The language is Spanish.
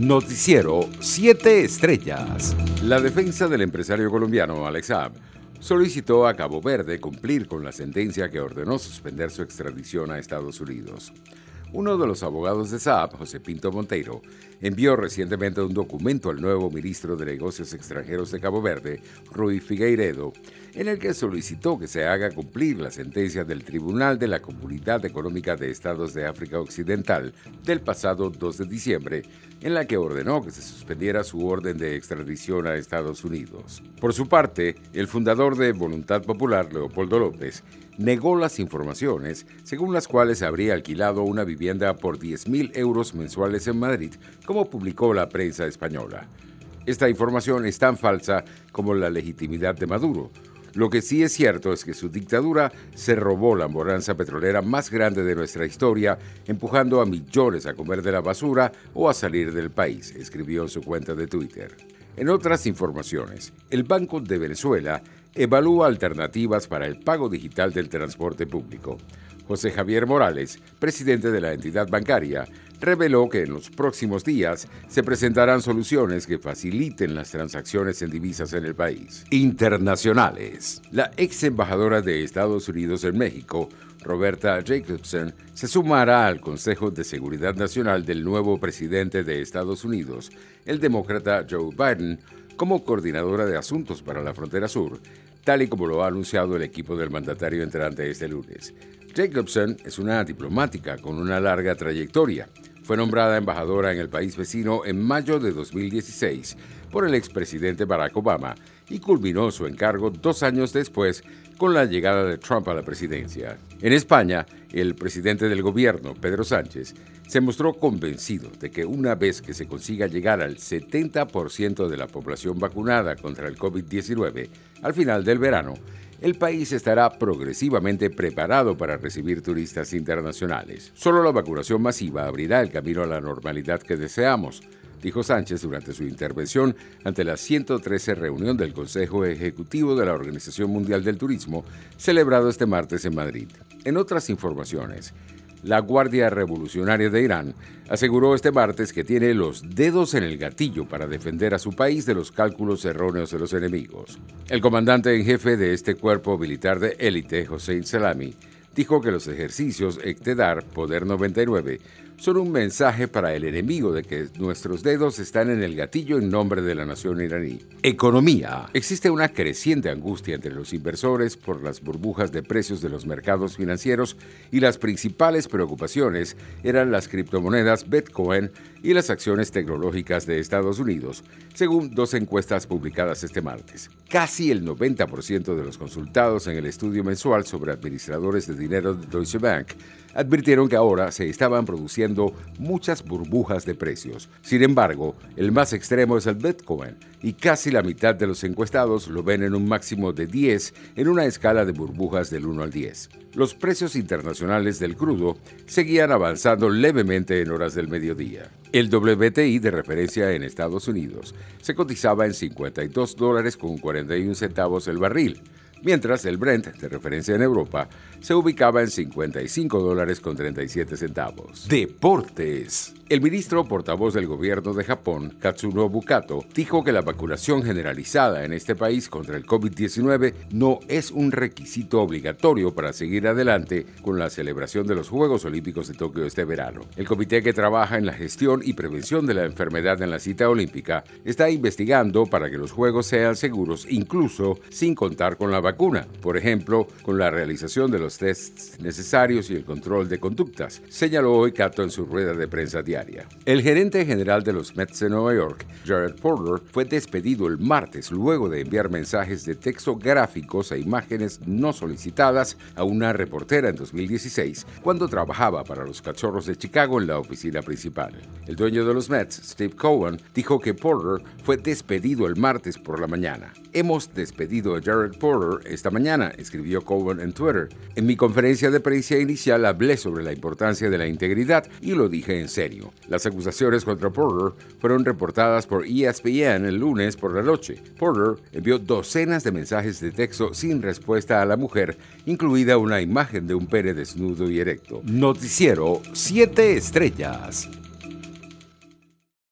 Noticiero 7 Estrellas. La defensa del empresario colombiano Alex Saab solicitó a Cabo Verde cumplir con la sentencia que ordenó suspender su extradición a Estados Unidos. Uno de los abogados de Saab, José Pinto Monteiro, envió recientemente un documento al nuevo ministro de Negocios Extranjeros de Cabo Verde, Rui Figueiredo, en el que solicitó que se haga cumplir la sentencia del Tribunal de la Comunidad Económica de Estados de África Occidental del pasado 2 de diciembre, en la que ordenó que se suspendiera su orden de extradición a Estados Unidos. Por su parte, el fundador de Voluntad Popular, Leopoldo López, negó las informaciones según las cuales habría alquilado una vivienda por 10.000 euros mensuales en Madrid, como publicó la prensa española. Esta información es tan falsa como la legitimidad de Maduro. Lo que sí es cierto es que su dictadura se robó la bonanza petrolera más grande de nuestra historia, empujando a millones a comer de la basura o a salir del país, escribió en su cuenta de Twitter. En otras informaciones, el Banco de Venezuela evalúa alternativas para el pago digital del transporte público. José Javier Morales, presidente de la entidad bancaria, reveló que en los próximos días se presentarán soluciones que faciliten las transacciones en divisas en el país. Internacionales. La ex embajadora de Estados Unidos en México, Roberta Jacobson, se sumará al Consejo de Seguridad Nacional del nuevo presidente de Estados Unidos, el demócrata Joe Biden, como coordinadora de asuntos para la frontera sur, tal y como lo ha anunciado el equipo del mandatario entrante este lunes. Jacobson es una diplomática con una larga trayectoria. Fue nombrada embajadora en el país vecino en mayo de 2016 por el expresidente Barack Obama y culminó su encargo dos años después con la llegada de Trump a la presidencia. En España, el presidente del gobierno, Pedro Sánchez, se mostró convencido de que una vez que se consiga llegar al 70% de la población vacunada contra el COVID-19 al final del verano, el país estará progresivamente preparado para recibir turistas internacionales. Solo la vacunación masiva abrirá el camino a la normalidad que deseamos, dijo Sánchez durante su intervención ante la 113 reunión del Consejo Ejecutivo de la Organización Mundial del Turismo, celebrado este martes en Madrid. En otras informaciones, la Guardia Revolucionaria de Irán aseguró este martes que tiene los dedos en el gatillo para defender a su país de los cálculos erróneos de los enemigos. El comandante en jefe de este cuerpo militar de élite, Hossein Salami, dijo que los ejercicios Ektedar Poder 99 son un mensaje para el enemigo de que nuestros dedos están en el gatillo en nombre de la nación iraní. Economía. Existe una creciente angustia entre los inversores por las burbujas de precios de los mercados financieros y las principales preocupaciones eran las criptomonedas Bitcoin y las acciones tecnológicas de Estados Unidos, según dos encuestas publicadas este martes. Casi el 90% de los consultados en el estudio mensual sobre administradores de dinero de Deutsche Bank advirtieron que ahora se estaban produciendo muchas burbujas de precios. Sin embargo, el más extremo es el Bitcoin y casi la mitad de los encuestados lo ven en un máximo de 10 en una escala de burbujas del 1 al 10. Los precios internacionales del crudo seguían avanzando levemente en horas del mediodía. El WTI de referencia en Estados Unidos se cotizaba en 52 dólares con 41 centavos el barril mientras el Brent, de referencia en Europa, se ubicaba en 55 dólares con 37 centavos. Deportes. El ministro portavoz del gobierno de Japón, Katsunobu Kato, dijo que la vacunación generalizada en este país contra el COVID-19 no es un requisito obligatorio para seguir adelante con la celebración de los Juegos Olímpicos de Tokio este verano. El comité que trabaja en la gestión y prevención de la enfermedad en la cita olímpica está investigando para que los Juegos sean seguros incluso sin contar con la vacuna, por ejemplo, con la realización de los tests necesarios y el control de conductas, señaló hoy Kato en su rueda de prensa diaria. El gerente general de los Mets de Nueva York, Jared Porter, fue despedido el martes luego de enviar mensajes de texto gráficos e imágenes no solicitadas a una reportera en 2016 cuando trabajaba para los Cachorros de Chicago en la oficina principal. El dueño de los Mets, Steve Cohen, dijo que Porter fue despedido el martes por la mañana. Hemos despedido a Jared Porter esta mañana, escribió Cohen en Twitter. En mi conferencia de prensa inicial hablé sobre la importancia de la integridad y lo dije en serio. Las acusaciones contra Porter fueron reportadas por ESPN el lunes por la noche. Porter envió docenas de mensajes de texto sin respuesta a la mujer, incluida una imagen de un pene desnudo y erecto. Noticiero 7 estrellas.